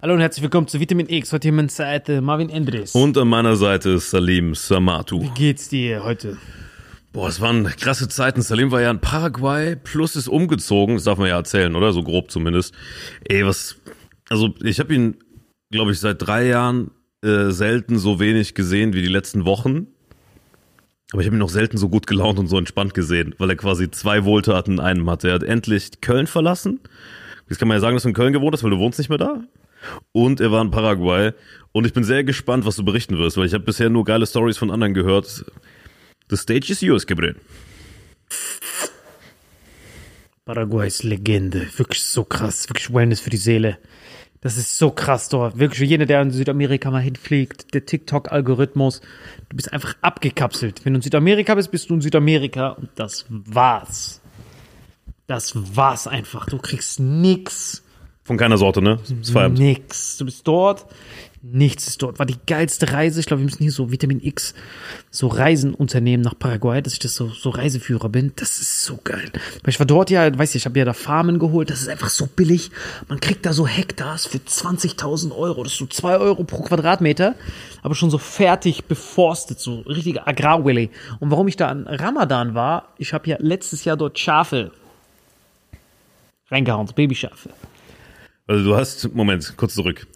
Hallo und herzlich willkommen zu Vitamin X. Heute hier meine Seite Marvin Endres. Und an meiner Seite ist Salim Samatu. Wie geht's dir heute? Boah, es waren krasse Zeiten. Salim war ja in Paraguay, plus ist umgezogen. Das darf man ja erzählen, oder? So grob zumindest. Ey, was. Also, ich habe ihn, glaube ich, seit drei Jahren äh, selten so wenig gesehen wie die letzten Wochen. Aber ich habe ihn noch selten so gut gelaunt und so entspannt gesehen, weil er quasi zwei Wohltaten in einem hatte. Er hat endlich Köln verlassen. Jetzt kann man ja sagen, dass du in Köln gewohnt hast, weil du wohnst nicht mehr da. Und er war in Paraguay. Und ich bin sehr gespannt, was du berichten wirst, weil ich habe bisher nur geile Stories von anderen gehört. The stage is yours, Gabriel. Paraguay ist Legende. Wirklich so krass. Wirklich Wellness für die Seele. Das ist so krass dort. Wirklich für jeder, der in Südamerika mal hinfliegt, der TikTok-Algorithmus. Du bist einfach abgekapselt. Wenn du in Südamerika bist, bist du in Südamerika und das war's. Das war's einfach. Du kriegst nix. Von keiner Sorte, ne? Das Feierabend. Nix. Du bist dort, nichts ist dort. War die geilste Reise. Ich glaube, wir müssen hier so Vitamin X, so Reisen unternehmen nach Paraguay, dass ich das so, so Reiseführer bin. Das ist so geil. Weil ich war dort ja, weiß ich, ich habe ja da Farmen geholt. Das ist einfach so billig. Man kriegt da so Hektars für 20.000 Euro. Das ist so 2 Euro pro Quadratmeter. Aber schon so fertig beforstet, so richtige Agrarwilly. Und warum ich da an Ramadan war, ich habe ja letztes Jahr dort Schafe reingehauen, Babyschafe. Also du hast, Moment, kurz zurück.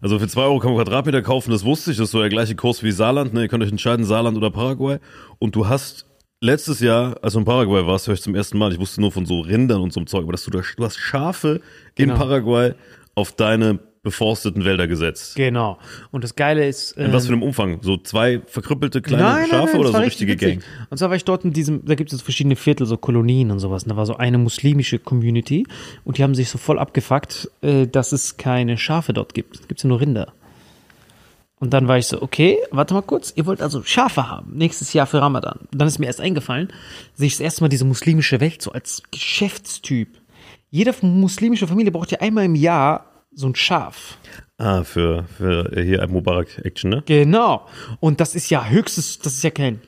Also für 2 Euro kann man Quadratmeter kaufen, das wusste ich, das ist so der gleiche Kurs wie Saarland, ne? Ihr könnt euch entscheiden, Saarland oder Paraguay. Und du hast letztes Jahr, als du in Paraguay warst, höre ich zum ersten Mal, ich wusste nur von so Rindern und so einem Zeug, aber dass du da, du hast Schafe in Genau. Paraguay auf deine beforsteten Wälder gesetzt. Genau. Und das Geile ist. In was ähm, für einem Umfang? So zwei verkrüppelte kleine Schafe oder das so war richtige richtig Gang? Und zwar war ich dort in diesem, da gibt es so verschiedene Viertel, so Kolonien und sowas. Und da war so eine muslimische Community und die haben sich so voll abgefuckt, äh, dass es keine Schafe dort gibt. Es gibt ja nur Rinder. Und dann war ich so, okay, warte mal kurz, ihr wollt also Schafe haben, nächstes Jahr für Ramadan. Und dann ist mir erst eingefallen, sehe ich das erste Mal diese muslimische Welt so als Geschäftstyp. Jede muslimische Familie braucht ja einmal im Jahr so ein Schaf. Ah, für, für hier ein Mubarak-Action, ne? Genau. Und das ist ja höchstes, das ist ja kein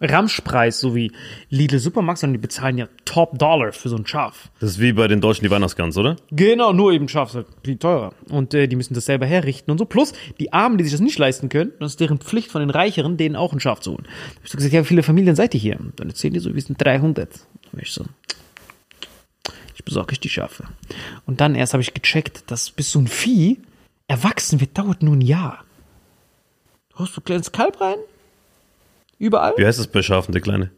Ramschpreis, so wie Lidl Supermarkt, sondern die bezahlen ja Top Dollar für so ein Schaf. Das ist wie bei den Deutschen die Weihnachtsgans, oder? Genau, nur eben Schaf ist halt viel teurer. Und äh, die müssen das selber herrichten und so. Plus die Armen, die sich das nicht leisten können, das ist deren Pflicht von den Reicheren, denen auch ein Schaf zu holen. Da hab ich so gesagt, ja, wie viele Familien seid ihr hier? Und dann erzählen die so, wir sind 300. Da war ich so, ich besorge euch die Schafe. Und dann erst habe ich gecheckt, dass bis so ein Vieh erwachsen wird, dauert nur ein Jahr. Du hast ein kleines Kalb rein, überall. Wie heißt das bei Schafen, der kleine?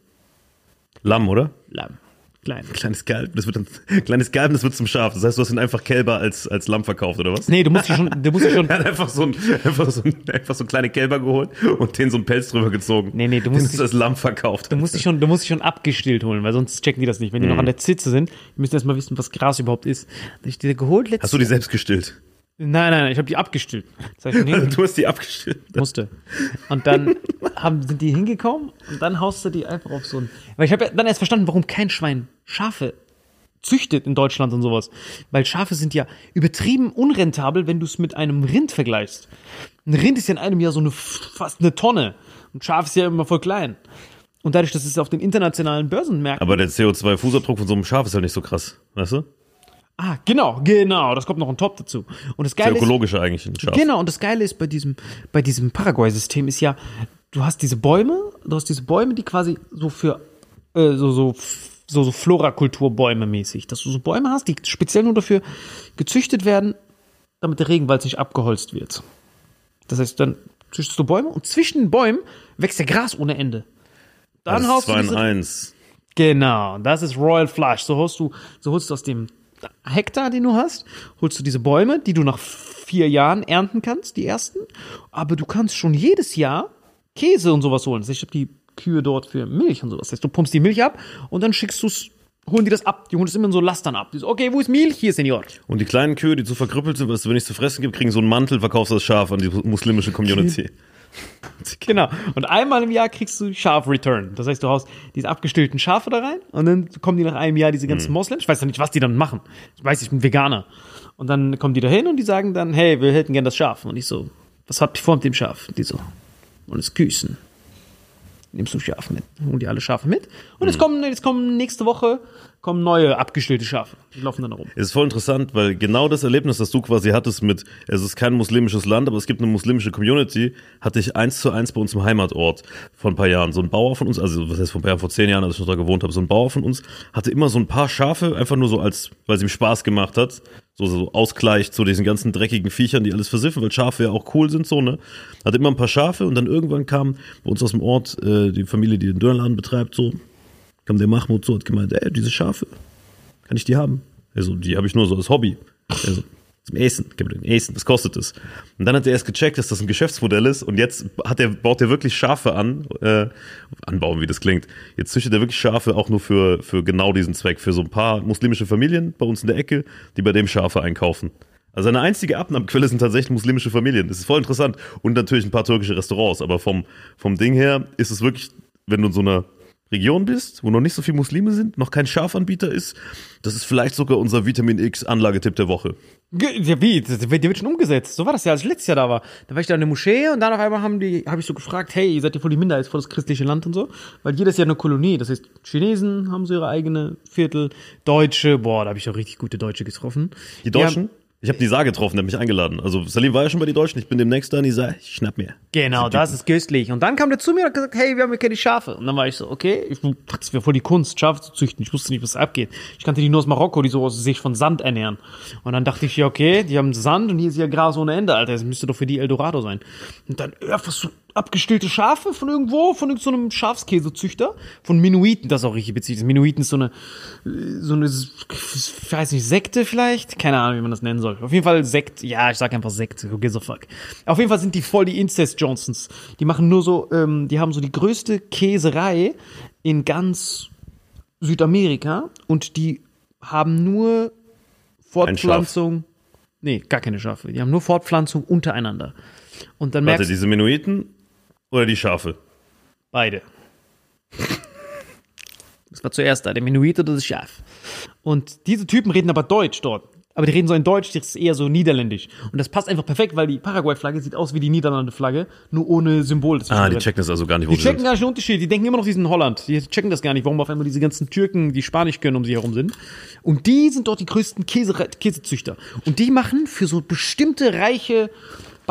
Lamm, oder? Lamm. Klein. Kleines Kalb, das wird dann, kleines Kalb, das wird zum Schaf. Das heißt, du hast ihn einfach Kälber als, als Lamm verkauft, oder was? Nee, du musst dich schon, du musst dich schon, Er hat einfach so, ein, einfach, so ein, einfach so kleine Kälber geholt und den so einen Pelz drüber gezogen. Nee, nee, du Den musst hast dich- als Lamm verkauft. du musst dich schon, du musst dich schon abgestillt holen, weil sonst checken die das nicht. Wenn die noch an der Zitze sind, die müssen erstmal wissen, was Gras überhaupt ist. Da hab ich die geholt letztes Hast du die selbst gestillt? Nein, nein, nein, ich habe die abgestillt. Heißt, nee, Du hast die abgestillt. musste. Und dann haben, sind die hingekommen und dann haust du die einfach auf so ein. Weil ich habe dann erst verstanden, warum kein Schwein Schafe züchtet in Deutschland und sowas. Weil Schafe sind ja übertrieben unrentabel, wenn du es mit einem Rind vergleichst. Ein Rind ist ja in einem Jahr so eine fast eine Tonne. Und Schaf ist ja immer voll klein. Und dadurch, dass es auf den internationalen Börsenmärkten. Aber der CO2-Fußabdruck von so einem Schaf ist halt nicht so krass, weißt du? Ah, genau, genau, das kommt noch on top dazu. Und das Sehr Geile ist, ökologischer eigentlich ein Schaf. Genau, und das Geile ist bei diesem, bei diesem Paraguay-System ist ja, du hast diese Bäume, du hast diese Bäume, die quasi so für äh, so, so, so, so Florakulturbäume mäßig, dass du so Bäume hast, die speziell nur dafür gezüchtet werden, damit der Regenwald nicht abgeholzt wird. Das heißt, dann züchtest du Bäume und zwischen den Bäumen wächst ja Gras ohne Ende. Dann das ist haust du 2 in diese, 1. Genau, das ist Royal Flush. So holst du, so holst du aus dem Hektar, den du hast, holst du diese Bäume, die du nach vier Jahren ernten kannst, die ersten. Aber du kannst schon jedes Jahr Käse und sowas holen. Ich habe die Kühe dort für Milch und sowas. Das heißt, du pumpst die Milch ab und dann schickst du's, holen die das ab. Die holen das immer in so Lastern ab. Die so, okay, wo ist Milch? Hier, Senior. Und die kleinen Kühe, die zu verkrüppelt sind, was es wenig zu fressen gibt, kriegen so einen Mantel, verkaufst das Schaf an die muslimische Community. Genau. Und einmal im Jahr kriegst du Schaf-Return. Das heißt, du haust diese abgestillten Schafe da rein und dann kommen die nach einem Jahr, diese ganzen Moslems. Ich weiß ja nicht, was die dann machen. Ich weiß, ich bin Veganer. Und dann kommen die da hin und die sagen dann, hey, wir hätten gern das Schaf. Und ich so, was habt ihr vor mit dem Schaf? Und die so, und es küssen. Nimmst du Schaf mit. Holen die alle Schafe mit. Und jetzt kommen, jetzt kommen nächste Woche kommen neue abgestillte Schafe. Die laufen dann herum. Es ist voll interessant, weil genau das Erlebnis, das du quasi hattest mit, es ist kein muslimisches Land, aber es gibt eine muslimische Community, hatte ich eins zu eins bei uns im Heimatort vor ein paar Jahren. So ein Bauer von uns, also was heißt vor ein paar Jahren, vor zehn Jahren, als ich noch da gewohnt habe, so ein Bauer von uns hatte immer so ein paar Schafe, einfach nur so als, weil es ihm Spaß gemacht hat, so, so Ausgleich zu diesen ganzen dreckigen Viechern, die alles versiffen, weil Schafe ja auch cool sind, so, ne? Hatte immer ein paar Schafe und dann irgendwann kam bei uns aus dem Ort äh, die Familie, die den Dönerladen betreibt, so, kam der Mahmoud so, hat gemeint, ey, diese Schafe, kann ich die haben? Also, die habe ich nur so als Hobby. Also, zum Essen, gib mir den Essen, was kostet das? Und dann hat er erst gecheckt, dass das ein Geschäftsmodell ist und jetzt hat er, baut er wirklich Schafe an, äh, anbauen, wie das klingt. Jetzt züchtet er wirklich Schafe auch nur für, für genau diesen Zweck, für so ein paar muslimische Familien bei uns in der Ecke, die bei dem Schafe einkaufen. Also eine einzige Abnahmequelle sind tatsächlich muslimische Familien. Das ist voll interessant. Und natürlich ein paar türkische Restaurants. Aber vom, vom Ding her ist es wirklich, wenn du in so einer Region bist, wo noch nicht so viele Muslime sind, noch kein Schafanbieter ist, das ist vielleicht sogar unser Vitamin X Anlagetipp der Woche. Ja, wie? Das- Der wird schon umgesetzt. So war das ja, als ich letztes Jahr da war. Da war ich da in der Moschee und dann auf einmal haben die, habe ich so gefragt, hey, ihr seid ja voll die Minderheit, voll das christliche Land und so. Weil jedes Jahr eine Kolonie. Das heißt, Chinesen haben so ihre eigene Viertel, Deutsche, boah, da habe ich auch richtig gute Deutsche getroffen. Die Deutschen? Ich habe die Saar getroffen, der hat mich eingeladen. Also Salim war ja schon bei den Deutschen, ich bin demnächst da und die Saar, ich schnapp mir. Genau, das ist köstlich. Und dann kam der zu mir und hat gesagt, hey, wir haben hier keine Schafe. Und dann war ich so, okay, ich, das wäre voll die Kunst, Schafe zu züchten. Ich wusste nicht, was abgeht. Ich kannte die nur aus Marokko, die so aus sich von Sand ernähren. Und dann dachte ich, ja, okay, die haben Sand und hier ist ja Gras ohne Ende, Alter. Das müsste doch für die Eldorado sein. Und dann einfach so abgestillte Schafe von irgendwo, von irgendeinem so Schafskäsezüchter, von Minuiten, das ist auch richtig witzig. Das Minuiten ist so eine, so eine, ich weiß nicht, Sekte vielleicht? Keine Ahnung, wie man das nennen soll. Auf jeden Fall Sekt, ja, ich sag einfach Sekt, who gives a fuck. Auf jeden Fall sind die voll die Incest-Johnsons. Die machen nur so, ähm, die haben so die größte Käserei in ganz Südamerika und die haben nur Fortpflanzung. Nee, gar keine Schafe. Die haben nur Fortpflanzung untereinander. Und dann Warte, merkst diese Menuiten oder die Schafe? beide. Das war zuerst da, der Menuit oder das Schaf. Und diese Typen reden aber Deutsch dort. Aber die reden so in Deutsch, das ist eher so niederländisch. Und das passt einfach perfekt, weil die Paraguay-Flagge sieht aus wie die Niederlande-Flagge, nur ohne Symbol. Ah, die checken das also gar nicht, wo Die checken sind. gar nicht den Unterschied. Die denken immer noch, die sind in Holland. Die checken das gar nicht, warum auf einmal diese ganzen Türken, die Spanisch können, um sie herum sind. Und die sind dort die größten Käse Käsezüchter. Und die machen für so bestimmte reiche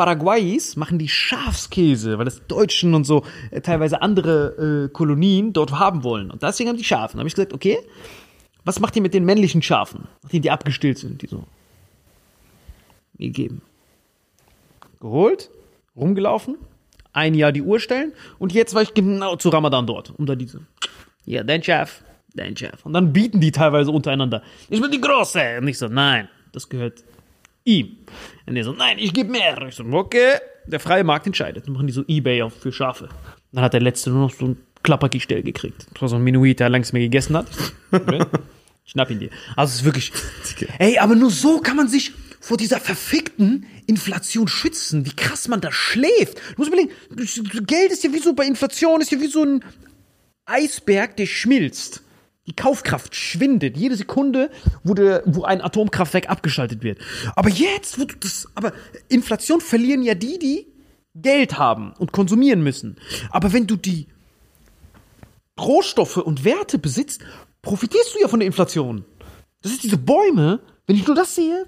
Paraguayis, machen die Schafskäse, weil das Deutschen und so äh, teilweise andere äh, Kolonien dort haben wollen. Und deswegen haben die Schafen. Da habe ich gesagt, okay, was macht ihr mit den männlichen Schafen, nachdem die abgestillt sind, die so gegeben? Geholt, rumgelaufen, ein Jahr die Uhr stellen und jetzt war ich genau zu Ramadan dort, um da diese. Ja, dein Chef, dein Chef. Und dann bieten die teilweise untereinander. Ich bin die Große. Und ich so, nein, das gehört ihm. Und der so, nein, ich gebe mehr. Ich so, okay, der freie Markt entscheidet. Dann machen die so Ebay auf für Schafe. Dann hat der Letzte nur noch so ein Klappergestell gekriegt. Das war so ein Minuit, der längst mehr gegessen hat. Ich. Schnapp ihn dir. Also es ist wirklich. Ey, aber nur so kann man sich vor dieser verfickten Inflation schützen. Wie krass man da schläft. Du musst überlegen, Geld ist ja wie so bei Inflation, ist ja wie so ein Eisberg, der schmilzt. Die Kaufkraft schwindet jede Sekunde, wo, der, wo ein Atomkraftwerk abgeschaltet wird. Aber jetzt, wo du das, aber Inflation verlieren ja die, die Geld haben und konsumieren müssen. Aber wenn du die Rohstoffe und Werte besitzt, profitierst du ja von der Inflation. Das ist diese Bäume, wenn ich nur das sehe,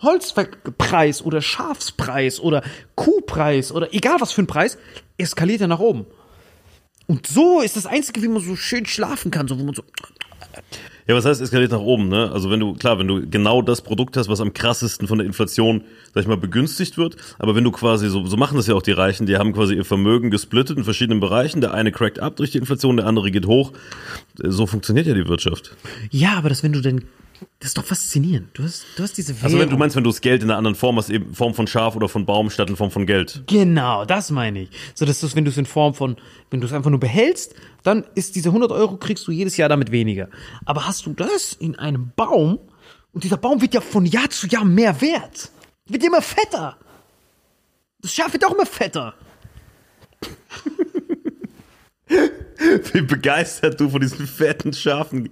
Holzpreis oder Schafspreis oder Kuhpreis oder egal was für ein Preis, eskaliert er nach oben. Und so ist das Einzige, wie man so schön schlafen kann, so wo man so. Ja, was heißt eskaliert nach oben, ne? Also wenn du, klar, wenn du genau das Produkt hast, was am krassesten von der Inflation, sag ich mal, begünstigt wird, aber wenn du quasi, so, so machen das ja auch die Reichen, die haben quasi ihr Vermögen gesplittet in verschiedenen Bereichen, der eine crackt ab durch die Inflation, der andere geht hoch. So funktioniert ja die Wirtschaft. Ja, aber das, wenn du denn. Das ist doch faszinierend. Du hast, du hast diese Also wenn du Währung. meinst, wenn du das Geld in einer anderen Form hast, eben in Form von Schaf oder von Baum statt in Form von Geld. Genau, das meine ich. So, dass du es, wenn du es in Form von, wenn du es einfach nur behältst, dann ist diese 100 Euro kriegst du jedes Jahr damit weniger. Aber hast du das in einem Baum und dieser Baum wird ja von Jahr zu Jahr mehr wert. Wird immer fetter. Das Schaf wird auch immer fetter. wie begeistert du von diesen fetten Schafen.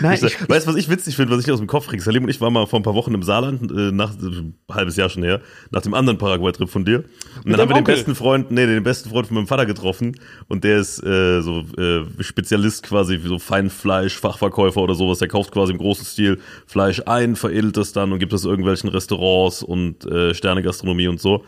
Nein, ich, ich- weißt du, was ich witzig finde, was ich aus dem Kopf kriege? Salim und ich waren mal vor ein paar Wochen im Saarland, äh, nach, äh, ein halbes Jahr schon her, nach dem anderen Paraguay-Trip von dir. Und dann haben wir den Onkel? besten Freund, nee, den besten Freund von meinem Vater getroffen. Und der ist äh, so äh, Spezialist quasi, wie so Feinfleisch, Fachverkäufer oder sowas. Der kauft quasi im großen Stil Fleisch ein, veredelt das dann und gibt es irgendwelchen Restaurants und äh, Sternegastronomie und so.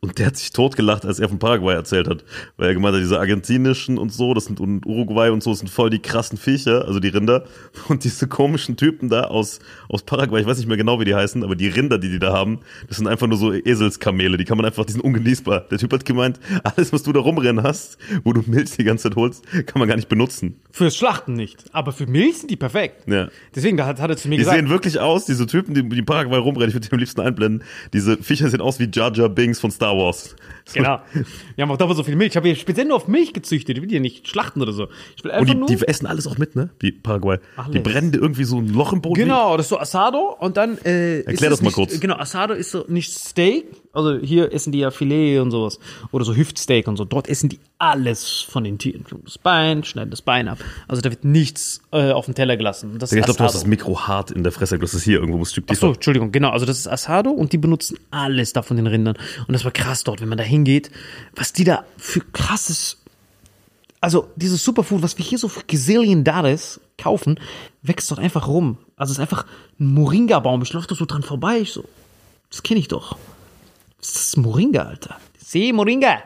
Und der hat sich totgelacht, als er von Paraguay erzählt hat. Weil er gemeint hat, diese argentinischen und so, das sind und Uruguay und so, das sind voll die krassen Viecher, also die Rinder. Und diese komischen Typen da aus, aus Paraguay, ich weiß nicht mehr genau, wie die heißen, aber die Rinder, die die da haben, das sind einfach nur so Eselskamele. Die kann man einfach, die sind ungenießbar. Der Typ hat gemeint, alles, was du da rumrennen hast, wo du Milch die ganze Zeit holst, kann man gar nicht benutzen. Fürs Schlachten nicht. Aber für Milch sind die perfekt. Ja. Deswegen hat, hat er zu mir Die gesagt. sehen wirklich aus, diese Typen, die, die in Paraguay rumrennen, ich würde die am liebsten einblenden. Diese Viecher sehen aus wie Jar Jar Binks von Star Wars. Genau. Wir haben auch da so viel Milch. Ich habe hier speziell nur auf Milch gezüchtet. Ich will die ja nicht schlachten oder so. Ich will Und einfach die, nur. die essen alles auch mit, ne? Die Paraguay. Die Alles. brennen dir irgendwie so ein Loch im Boden. Genau, das ist so Asado und dann äh, ist Erklär das mal nicht, kurz. Genau, Asado ist so nicht Steak, also hier essen die ja Filet und sowas oder so Hüftsteak und so. Dort essen die alles von den Tieren. Das Bein, schneiden das Bein ab. Also da wird nichts äh, auf den Teller gelassen. Das Ich ist glaube, du hast das Mikro hart in der Fresse. Hast es hier irgendwo ein Stück tiefer. Entschuldigung, genau. Also das ist Asado und die benutzen alles da von den Rindern. Und das war krass dort, wenn man da hingeht, was die da für krasses, also dieses Superfood, was wir hier so für Gazillion Dollars kaufen, wächst dort einfach rum. Also es ist einfach ein Moringa-Baum. Ich laufe da so dran vorbei, ich so, das kenne ich doch. Was ist das Moringa, Alter? Sie, Moringa.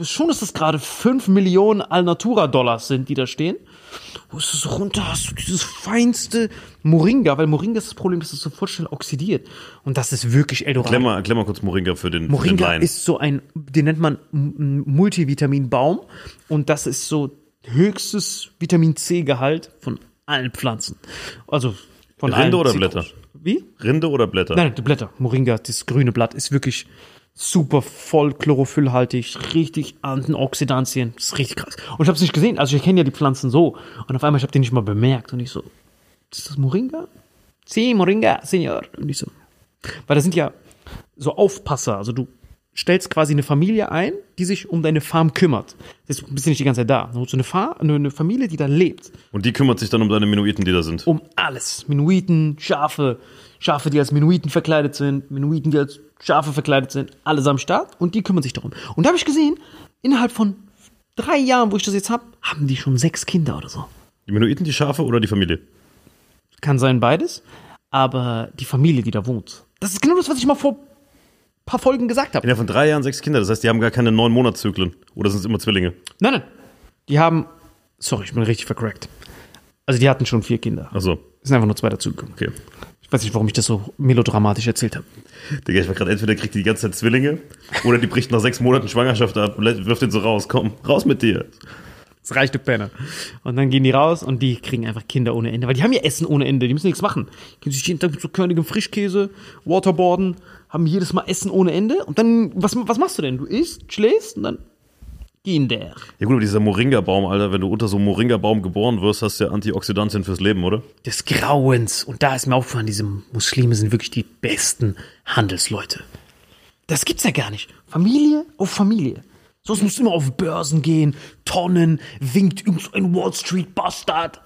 Schon ist das gerade 5 Millionen Alnatura-Dollars sind, die da stehen. Wo ist das runter? Hast du dieses feinste Moringa? Weil Moringa ist das Problem, dass es so voll schnell oxidiert. Und das ist wirklich Eldorado. Erklär mal, erklär mal kurz Moringa für den, für den Moringa ist so ein, den nennt man Multivitaminbaum. Und das ist so höchstes Vitamin C-Gehalt von allen Pflanzen. Also von allen Rinde oder Zitrus- Blätter? Wie? Rinde oder Blätter? Nein, die Blätter. Moringa, das grüne Blatt ist wirklich super voll chlorophyllhaltig, richtig Antioxidantien. Das ist richtig krass. Und ich habe es nicht gesehen. Also ich kenne ja die Pflanzen so. Und auf einmal, ich habe den nicht mal bemerkt. Und ich so, ist das Moringa? Sí, Moringa, Senor. Und ich so, weil das sind ja so Aufpasser. Also du stellst quasi eine Familie ein, die sich um deine Farm kümmert. Ist, bist du nicht die ganze Zeit da. Du hast eine, Fa eine Familie, die da lebt Und die kümmert sich dann um deine Minuiten, die da sind. um alles. Menuiten, Schafe, Schafe, die als Menuiten verkleidet sind, Menuiten, die als Schafe verkleidet sind, alles am Start und die kümmern sich darum. Und da habe ich gesehen, innerhalb von drei Jahren, wo ich das jetzt habe, haben die schon sechs Kinder oder so. Die Minuiten, die Schafe oder die Familie? Kann sein beides, aber die Familie, die da wohnt. Das ist genau das, was ich mal vor ein paar Folgen gesagt habe. Innerhalb von drei Jahren sechs Kinder. Das heißt, die haben gar keine neun Monatszyklen. Oder sind es immer Zwillinge? Nein, nein. Die haben, sorry, ich bin richtig vercrackt. Also die hatten schon vier Kinder. Achso, Es sind einfach nur zwei dazugekommen. okay. Ich weiß nicht, warum ich das so melodramatisch erzählt habe. Digga, ich war gerade entweder kriegt die die ganze Zeit Zwillinge oder die bricht nach sechs Monaten Schwangerschaft ab und wirft den so raus. Komm, raus mit dir. Das reicht, du Penner. Und dann gehen die raus und die kriegen einfach Kinder ohne Ende. Weil die haben ja Essen ohne Ende. Die müssen nichts machen. Die können sich jeden Tag mit so körnigem Frischkäse, Waterboarden, haben jedes Mal Essen ohne Ende. Und dann, was, was machst du denn? Du isst, schläfst und dann gehen der. Ja gut, aber dieser Moringa-Baum, Alter, wenn du unter so einem Moringa-Baum geboren wirst, hast du ja Antioxidantien fürs Leben, oder? Des Grauens. Und da ist mir aufgefallen, diese Muslime sind wirklich die besten Handelsleute. Das gibt's ja gar nicht. Familie auf Familie. Sonst musst du immer auf Börsen gehen, Tonnen, winkt irgend so ein Wall Street Bastard.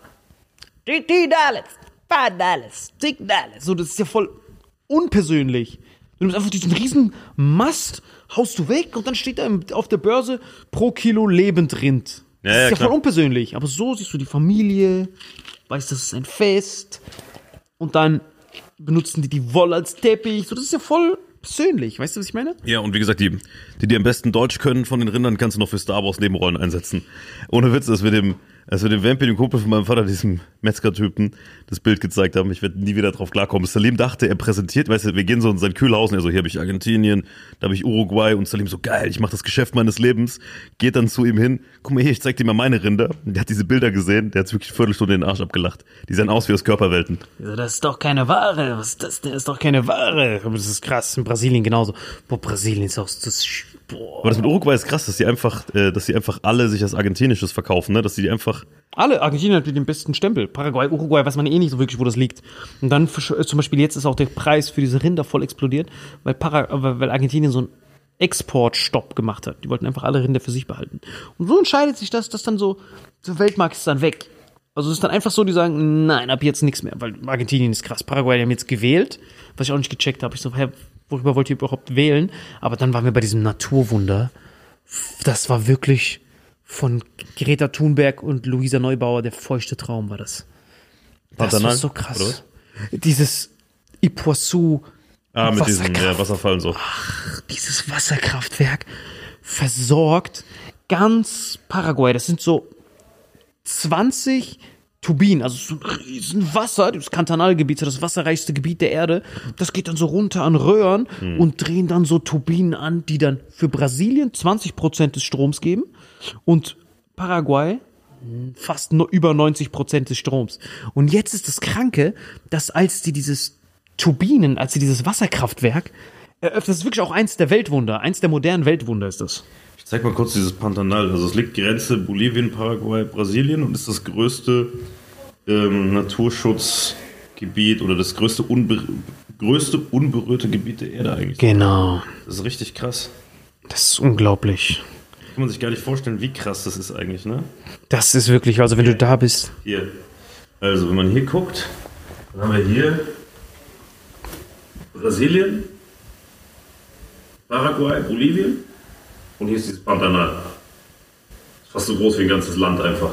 Die Dollars, five Dollars, six Dollars. So, das ist ja voll unpersönlich. Du nimmst einfach diesen riesen Mast, haust du weg und dann steht da auf der Börse pro Kilo Lebendrind. Ja, das ja, ist ja klar. voll unpersönlich. Aber so siehst du die Familie, weißt, das ist ein Fest und dann benutzen die die Wolle als Teppich. So, das ist ja voll persönlich. Weißt du, was ich meine? Ja, und wie gesagt, die, die, die am besten Deutsch können von den Rindern, kannst du noch für Star Wars Nebenrollen einsetzen. Ohne Witz, als wir dem, als wir dem Vampir, dem Kumpel von meinem Vater, diesem Metzger-Typen, das Bild gezeigt haben, ich werde nie wieder drauf klarkommen. Salim dachte, er präsentiert, weißt du, wir gehen so in sein Kühlhaus und er so, hier habe ich Argentinien, da habe ich Uruguay und Salim so, geil, ich mache das Geschäft meines Lebens, geht dann zu ihm hin, guck mal hier, ich zeig dir mal meine Rinder. Und der hat diese Bilder gesehen, der hat wirklich eine Viertelstunde in den Arsch abgelacht. Die sahen aus wie aus Körperwelten. Ja, das ist doch keine Ware. Was ist das? Das ist doch keine Ware. Aber das ist krass. In Brasilien genauso. Boah, Brasilien ist auch das. Boah. Aber das mit Uruguay ist krass, dass sie einfach, äh, dass sie einfach alle sich als argentinisches verkaufen, ne? Dass sie die einfach Alle. Argentinien hat den besten Stempel. Paraguay, Uruguay weiß man eh nicht so wirklich, wo das liegt. Und dann äh, zum Beispiel jetzt ist auch der Preis für diese Rinder voll explodiert, weil, Para, äh, weil Argentinien so ein Exportstopp gemacht hat. Die wollten einfach alle Rinder für sich behalten. Und so entscheidet sich das, dass dann so, der Weltmarkt ist dann weg. Also es ist dann einfach so, die sagen, nein, ab jetzt nichts mehr, weil Argentinien ist krass. Paraguay, die haben jetzt gewählt, was ich auch nicht gecheckt habe. Ich so, hä, worüber wollt ihr überhaupt wählen? Aber dann waren wir bei diesem Naturwunder. Das war wirklich von Greta Thunberg und Luisa Neubauer der feuchte Traum war das. Das war Pantanal, so krass. Dieses Ipuasu, Ah, mit diesem ja, Wasserfall und so. dieses Wasserkraftwerk versorgt ganz Paraguay. Das sind so 20 Turbinen, also so ein riesen Wasser, das Kantanalgebiet, das wasserreichste Gebiet der Erde. Das geht dann so runter an Röhren und drehen dann so Turbinen an, die dann für Brasilien 20 Prozent des Stroms geben und Paraguay fast nur über 90 Prozent des Stroms. Und jetzt ist das Kranke, dass als die dieses Turbinen, als sie dieses Wasserkraftwerk eröffnet, das ist wirklich auch eins der Weltwunder, eins der modernen Weltwunder ist das. Ich zeig mal kurz dieses Pantanal. Also es liegt Grenze Bolivien, Paraguay, Brasilien und ist das größte ähm, Naturschutzgebiet oder das größte, unbe größte unberührte Gebiet der Erde eigentlich. Genau. Das ist richtig krass. Das ist unglaublich. Kann man sich gar nicht vorstellen, wie krass das ist eigentlich, ne? Das ist wirklich, also wenn du da bist. Hier. Also, wenn man hier guckt, dann haben wir hier Brasilien, Paraguay, Bolivien und hier ist dieses Pantanal. Ist fast so groß wie ein ganzes Land einfach.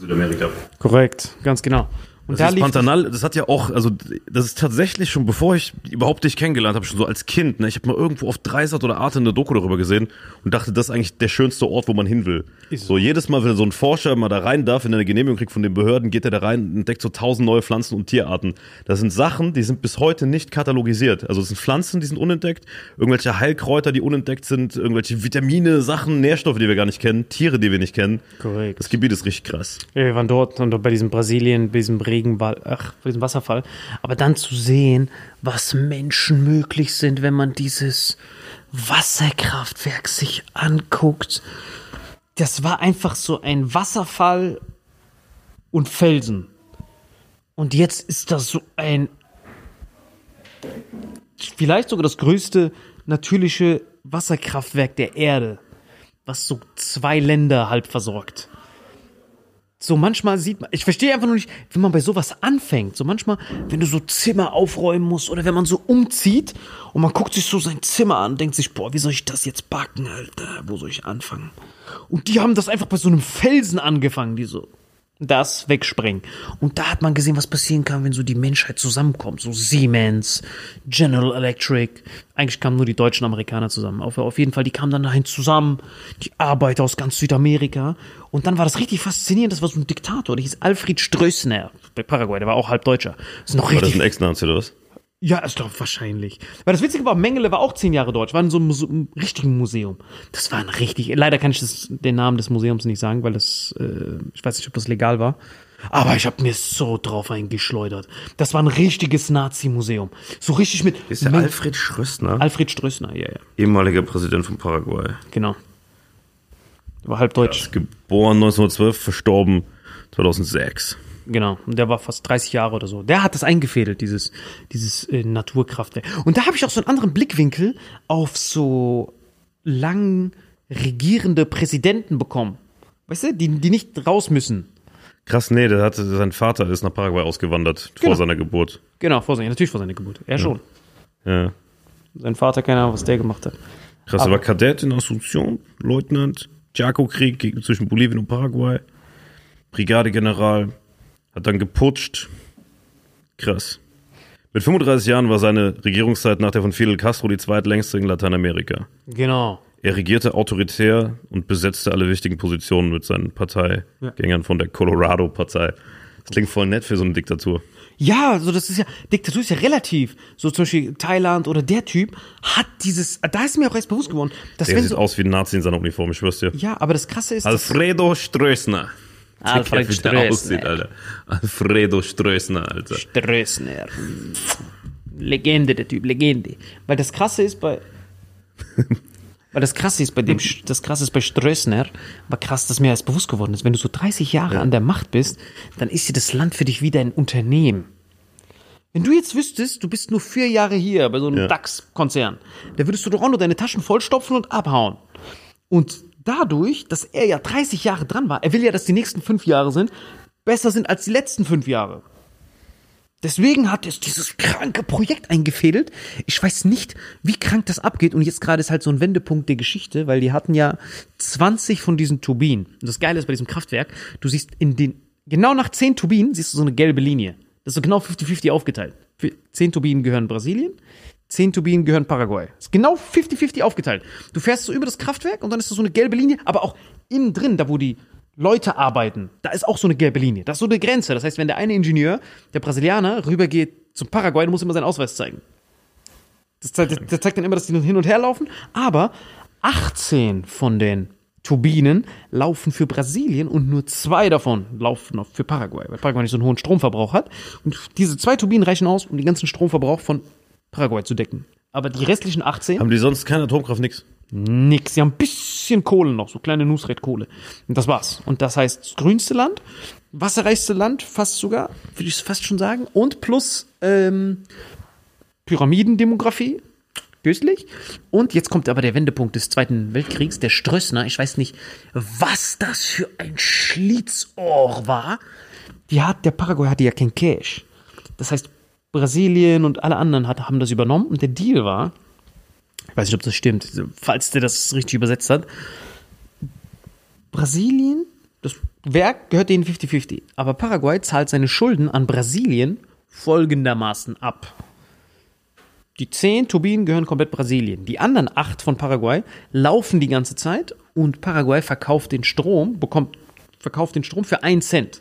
Südamerika. Korrekt, ganz genau. Und da Das lief Pantanal, das hat ja auch, also das ist tatsächlich schon, bevor ich überhaupt dich kennengelernt habe, schon so als Kind, ne, ich habe mal irgendwo auf Dreisat oder Arte eine Doku darüber gesehen und dachte, das ist eigentlich der schönste Ort, wo man hin will. Ist so jedes Mal, wenn so ein Forscher mal da rein darf, wenn er eine Genehmigung kriegt von den Behörden, geht er da rein und entdeckt so tausend neue Pflanzen und Tierarten. Das sind Sachen, die sind bis heute nicht katalogisiert. Also es sind Pflanzen, die sind unentdeckt, irgendwelche Heilkräuter, die unentdeckt sind, irgendwelche Vitamine, Sachen, Nährstoffe, die wir gar nicht kennen, Tiere, die wir nicht kennen. Korrekt. Das Gebiet ist richtig krass. Ja, wir waren dort und bei diesem Brasilien, bei diesem Regenwald, ach, bei diesem Wasserfall. Aber dann zu sehen, was Menschen möglich sind, wenn man dieses Wasserkraftwerk sich anguckt. Das war einfach so ein Wasserfall und Felsen. Und jetzt ist das so ein, vielleicht sogar das größte natürliche Wasserkraftwerk der Erde, was so zwei Länder halb versorgt so manchmal sieht man, ich verstehe einfach nur nicht, wenn man bei sowas anfängt, so manchmal, wenn du so Zimmer aufräumen musst oder wenn man so umzieht und man guckt sich so sein Zimmer an denkt sich, boah, wie soll ich das jetzt backen, Alter, wo soll ich anfangen? Und die haben das einfach bei so einem Felsen angefangen, die so das wegsprengen. Und da hat man gesehen, was passieren kann, wenn so die Menschheit zusammenkommt. So Siemens, General Electric. Eigentlich kamen nur die deutschen Amerikaner zusammen. Auf, auf jeden Fall, die kamen dann dahin zusammen. Die Arbeiter aus ganz Südamerika. Und dann war das richtig faszinierend. Das war so ein Diktator. Der hieß Alfred Stroessner. Bei Paraguay. Der war auch halb Deutscher. Das ist noch War das richtig. ein Ex-Nazi oder was? Ja, ich glaube wahrscheinlich. Weil das Witzige war, Mengele war auch zehn Jahre deutsch, war in so einem, Muse einem richtigen Museum. Das war ein richtig, leider kann ich das, den Namen des Museums nicht sagen, weil das, äh, ich weiß nicht, ob das legal war. Aber ich habe mir so drauf eingeschleudert. Das war ein richtiges Nazi-Museum. So richtig mit Ist der Alfred Schrössner, Alfred Strössner, ja, ja, ehemaliger Präsident von Paraguay. genau. War halb deutsch. Ist geboren 1912, verstorben 2006. Genau, und der war fast 30 Jahre oder so. Der hat das eingefädelt, dieses, dieses äh, Naturkraftwerk. Und da habe ich auch so einen anderen Blickwinkel auf so lang regierende Präsidenten bekommen. Weißt du, die, die nicht raus müssen. Krass, nee, der hatte, sein Vater ist nach Paraguay ausgewandert Genau. vor seiner Geburt. Genau, vor seiner, natürlich vor seiner Geburt. Er schon. Ja. Sein Vater, keine Ahnung, was der gemacht hat. Krass, er war Kadett in Asunción, Leutnant, Chaco-Krieg zwischen Bolivien und Paraguay, Brigadegeneral, hat dann geputscht. Krass. Mit 35 Jahren war seine Regierungszeit nach der von Fidel Castro die zweitlängste in Lateinamerika. Genau. Er regierte autoritär und besetzte alle wichtigen Positionen mit seinen Parteigängern von der Colorado-Partei. Das klingt voll nett für so eine Diktatur. Ja, so das ist ja, Diktatur ist ja relativ. So zum Beispiel Thailand oder der Typ hat dieses, da ist mir auch erst bewusst geworden, dass Der sieht so, aus wie ein Nazi in seiner Uniform, ich schwör's dir. ja, aber das Krasse ist, Alfredo Strössner. Alfred Stroessner. aussieht, Alter. Alfredo Strössner, Alter. Strössner. Legende, der Typ, Legende. Weil das Krasse ist bei. Weil das Krasse ist bei dem, das Krasse ist bei Strössner, war krass, dass mir erst bewusst geworden ist. Wenn du so 30 Jahre an der Macht bist, dann ist dir das Land für dich wieder ein Unternehmen. Wenn du jetzt wüsstest, du bist nur vier Jahre hier bei so einem Ja. DAX-Konzern, da würdest du doch auch nur deine Taschen vollstopfen und abhauen. Und dadurch, dass er ja 30 Jahre dran war, er will ja, dass die nächsten fünf Jahre sind, besser sind als die letzten fünf Jahre. Deswegen hat es dieses kranke Projekt eingefädelt. Ich weiß nicht, wie krank das abgeht. Und jetzt gerade ist halt so ein Wendepunkt der Geschichte, weil die hatten ja 20 von diesen Turbinen. Und das Geile ist bei diesem Kraftwerk, du siehst in den, genau nach 10 Turbinen siehst du so eine gelbe Linie. Das ist so genau 50-50 aufgeteilt. Für- 10 Turbinen gehören Brasilien, 10 Turbinen gehören Paraguay. Ist genau 50-50 aufgeteilt. Du fährst so über das Kraftwerk und dann ist da so eine gelbe Linie, aber auch innen drin, da wo die Leute arbeiten, da ist auch so eine gelbe Linie. Das ist so eine Grenze. Das heißt, wenn der eine Ingenieur, der Brasilianer, rübergeht zum Paraguay, der muss immer seinen Ausweis zeigen. Das zeigt, das, das zeigt dann immer, dass die dann hin und her laufen. Aber 18 von den Turbinen laufen für Brasilien und nur zwei davon laufen für Paraguay, weil Paraguay nicht so einen hohen Stromverbrauch hat. Und diese zwei Turbinen reichen aus, um den ganzen Stromverbrauch von Paraguay zu decken. Aber die restlichen 18 Haben die sonst keine Atomkraft, nix? Nix. Sie haben ein bisschen Kohle noch, so kleine Nusret-Kohle. Und das war's. Und das heißt, das grünste Land, wasserreichste Land, fast sogar, würde ich fast schon sagen. Und plus ähm, Pyramidendemografie. Göstlich. Und jetzt kommt aber der Wendepunkt des Zweiten Weltkriegs, der Strössner. Ich weiß nicht, was das für ein Schlitzohr war. Die hat, der Paraguay hatte ja kein Cash. Das heißt, Brasilien und alle anderen hat, haben das übernommen und der Deal war, ich weiß nicht, ob das stimmt, falls der das richtig übersetzt hat. Brasilien, das Werk gehört denen 50-50, aber Paraguay zahlt seine Schulden an Brasilien folgendermaßen ab. Die zehn Turbinen gehören komplett Brasilien. Die anderen acht von Paraguay laufen die ganze Zeit und Paraguay verkauft den Strom, bekommt, verkauft den Strom für einen Cent.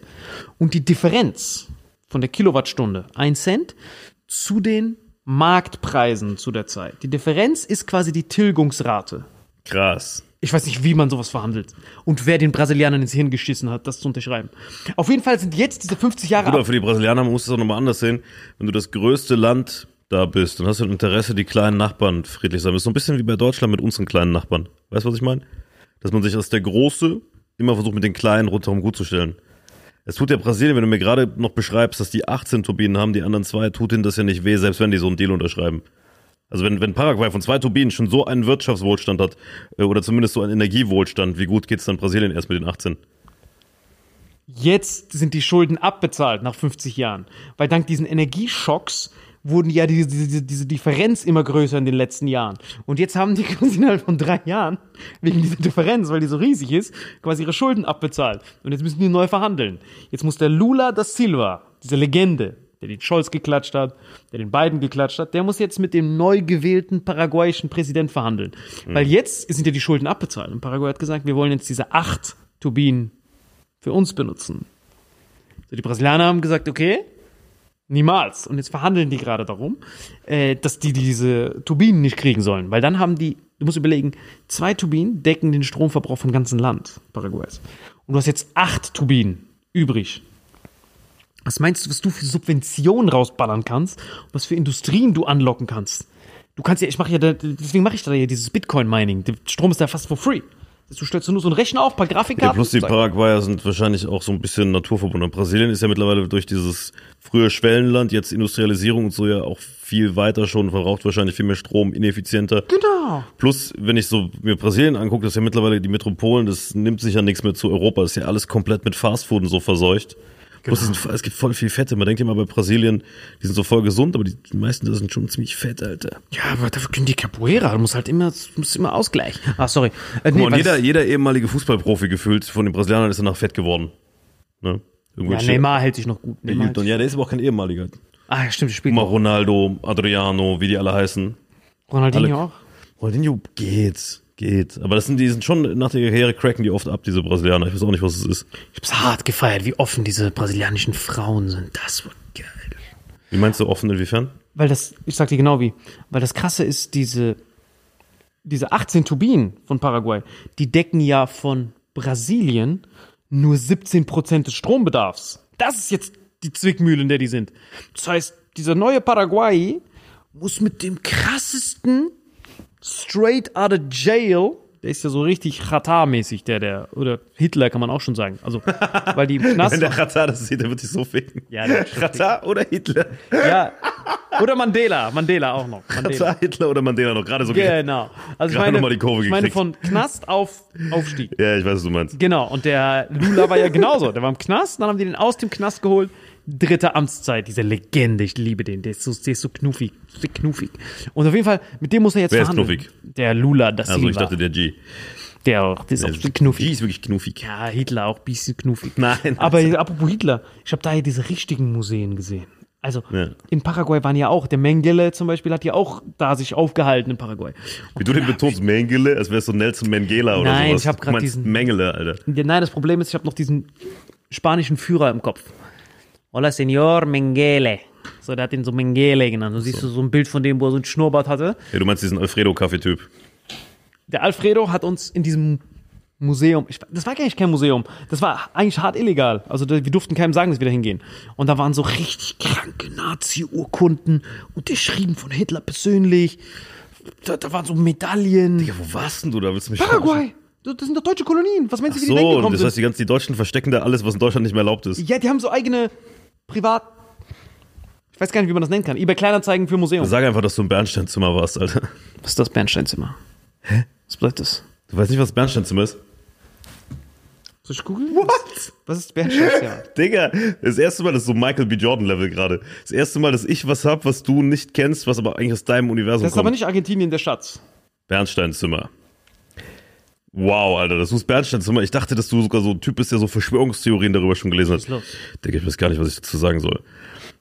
Und die Differenz von der Kilowattstunde, ein Cent, zu den Marktpreisen zu der Zeit. Die Differenz ist quasi die Tilgungsrate. Krass. Ich weiß nicht, wie man sowas verhandelt. Und wer den Brasilianern ins Hirn geschissen hat, das zu unterschreiben. Auf jeden Fall sind jetzt diese 50 Jahre Oder für die Brasilianer man muss es auch nochmal anders sehen. Wenn du das größte Land da bist, dann hast du ein Interesse, die kleinen Nachbarn friedlich sein. Das ist so ein bisschen wie bei Deutschland mit unseren kleinen Nachbarn. Weißt du, was ich meine? Dass man sich als der Große immer versucht, mit den Kleinen rundherum gut zu stellen. Es tut ja Brasilien, wenn du mir gerade noch beschreibst, dass die 18 Turbinen haben, die anderen zwei, tut ihnen das ja nicht weh, selbst wenn die so einen Deal unterschreiben. Also wenn, wenn Paraguay von zwei Turbinen schon so einen Wirtschaftswohlstand hat, äh, oder zumindest so einen Energiewohlstand, wie gut geht's dann Brasilien erst mit den 18? Jetzt sind die Schulden abbezahlt nach 50 Jahren. Weil dank diesen Energieschocks wurden ja diese, diese, diese Differenz immer größer in den letzten Jahren. Und jetzt haben die quasi innerhalb von drei Jahren, wegen dieser Differenz, weil die so riesig ist, quasi ihre Schulden abbezahlt. Und jetzt müssen die neu verhandeln. Jetzt muss der Lula da Silva, diese Legende, der den Scholz geklatscht hat, der den Biden geklatscht hat, der muss jetzt mit dem neu gewählten paraguayischen Präsident verhandeln. Weil jetzt sind ja die Schulden abbezahlt. Und Paraguay hat gesagt, wir wollen jetzt diese acht Turbinen für uns benutzen. So, die Brasilianer haben gesagt, okay, niemals. Und jetzt verhandeln die gerade darum, äh, dass die diese Turbinen nicht kriegen sollen. Weil dann haben die, du musst überlegen, zwei Turbinen decken den Stromverbrauch vom ganzen Land Paraguays. Und du hast jetzt acht Turbinen übrig. Was meinst du, was du für Subventionen rausballern kannst? Was für Industrien du anlocken kannst? Du kannst ja, ich mache ja, deswegen mache ich da ja dieses Bitcoin-Mining. Der Strom ist ja fast for free. Du stellst nur so einen Rechner auf, ein paar Grafikkarten. Ja, plus die. Paraguayer sind wahrscheinlich auch so ein bisschen naturverbunden. Brasilien ist ja mittlerweile durch dieses frühe Schwellenland, jetzt Industrialisierung und so ja auch viel weiter schon, verbraucht wahrscheinlich viel mehr Strom, ineffizienter. Genau. Plus, wenn ich so mir Brasilien angucke, das ist ja mittlerweile die Metropolen, das nimmt sich ja nichts mehr zu Europa, das ist ja alles komplett mit Fastfood und so verseucht. Es, sind, es gibt voll viel Fette. Man denkt immer bei Brasilien, die sind so voll gesund, aber die, die meisten da sind schon ziemlich fett, Alter. Ja, aber dafür können die Capoeira. Du musst halt immer, muss immer Ausgleich. Ah, sorry. Äh, mal, und jeder, jeder ehemalige Fußballprofi gefühlt von den Brasilianern ist danach fett geworden. Ne? Ja, Neymar hält sich noch gut. Der hält Ja, der ist aber auch kein ehemaliger. ah, stimmt, spielt mal. Ronaldo, Adriano, wie die alle heißen. Ronaldinho alle- auch. Ronaldinho geht, geht. Aber das sind, die sind schon nach der Karriere cracken die oft ab, diese Brasilianer. Ich weiß auch nicht, was es ist. Ich hab's hart gefeiert, wie offen diese brasilianischen Frauen sind. Das war geil. Wie meinst du offen inwiefern? Weil das, ich sag dir genau wie, weil das krasse ist, diese, diese 18 Turbinen von Paraguay, die decken ja von Brasilien nur 17% des Strombedarfs. Das ist jetzt die Zwickmühle, in der die sind. Das heißt, dieser neue Paraguay muss mit dem krassesten straight out of jail, der ist ja so richtig Chata-mäßig, der, der, oder Hitler kann man auch schon sagen. Also, weil die im Knast. Wenn der Katar das sieht, der wird dich so ficken. ja, der, Katar oder Hitler? ja. Oder Mandela, Mandela auch noch. Mandela. Katar, Hitler oder Mandela noch gerade so. Genau. Also ich meine, die Kurve ich meine gekriegt. von Knast auf Aufstieg. Ja, ich weiß, was du meinst. Genau, und der Lula war ja genauso. Der war im Knast, dann haben die den aus dem Knast geholt. Dritte Amtszeit, diese Legende, ich liebe den, der ist so, der ist so knuffig, so knuffig. Und auf jeden Fall, mit dem muss er jetzt Wer ist verhandeln. knuffig? Der Lula, das Also ich dachte, der G. der auch, der ist auch Der knuffig. G ist wirklich knuffig. Ja, Hitler auch ein bisschen knuffig. Nein. Aber apropos Hitler, ich habe da ja diese richtigen Museen gesehen. Also Ja. in Paraguay waren ja auch, der Mengele zum Beispiel hat ja auch da sich aufgehalten in Paraguay. Wie du den betonst, Mengele, als wärst du Nelson Mengela oder Nein, sowas. ich hab Du grad meinst diesen- Mengele, Alter. Ja, nein, das Problem ist, ich habe noch diesen spanischen Führer im Kopf. Hola, Señor Mengele. So, der hat ihn so Mengele genannt. Du siehst du so ein Bild von dem, wo er so einen Schnurrbart hatte. Ja, du meinst diesen Alfredo-Kaffeetyp. Der Alfredo hat uns in diesem Museum, ich, das war gar nicht kein Museum, das war eigentlich hart illegal. Also wir durften keinem sagen, dass wir da hingehen. Und da waren so richtig kranke Nazi-Urkunden, unterschrieben von Hitler persönlich. Da, da waren so Medaillen. Ja, wo warst denn du da? Willst du mich Paraguay! Das sind doch deutsche Kolonien. Was meinst du, wie die da So, hingekommen das heißt, die ganzen die Deutschen verstecken da alles, was in Deutschland nicht mehr erlaubt ist. Ja, die haben so eigene Privat. Ich weiß gar nicht, wie man das nennen kann. eBay Kleinanzeigen für Museum. Sag einfach, dass du im Bernsteinzimmer warst, Alter. Was ist das Bernsteinzimmer? Hä? Was bedeutet das? Du weißt nicht, was Bernsteinzimmer ist? Soll ich googeln? What? Was ist Bernsteinzimmer? Digga, das erste Mal, das ist so Michael B. Jordan Level gerade. Das erste Mal, dass ich was hab, was du nicht kennst, was aber eigentlich aus deinem Universum Das ist kommt. aber nicht Argentinien der Schatz. Bernsteinzimmer. Wow, Alter, das ist Bernsteinzimmer. Ich dachte, dass du sogar so ein Typ bist, der so Verschwörungstheorien darüber schon gelesen hat. Digga, ich weiß gar nicht, was ich dazu sagen soll.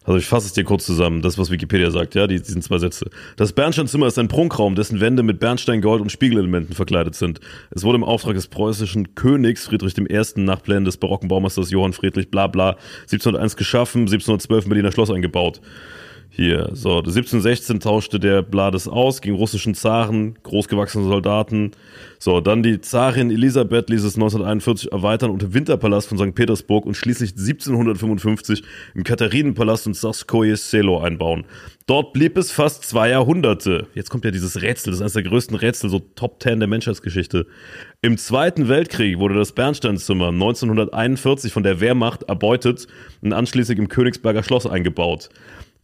Also ich fasse es dir kurz zusammen, das, was Wikipedia sagt, ja, die, diesen zwei Sätze. Das Bernsteinzimmer ist ein Prunkraum, dessen Wände mit Bernstein, Gold und Spiegelelementen verkleidet sind. Es wurde im Auftrag des preußischen Königs Friedrich I. nach Plänen des barocken Baumeisters Johann Friedrich bla bla 1701 geschaffen, 1712 im Berliner Schloss eingebaut. Hier, so, 1716 tauschte der Blades aus gegen russischen Zaren, großgewachsene Soldaten. So, dann die Zarin Elisabeth ließ es 1941 erweitern und im Winterpalast von St. Petersburg und schließlich 1755 im Katharinenpalast und Saskoje Selo einbauen. Dort blieb es fast zwei Jahrhunderte. Jetzt kommt ja dieses Rätsel, das ist eines der größten Rätsel, so Top Ten der Menschheitsgeschichte. Im Zweiten Weltkrieg wurde das Bernsteinzimmer 1941 von der Wehrmacht erbeutet und anschließend im Königsberger Schloss eingebaut.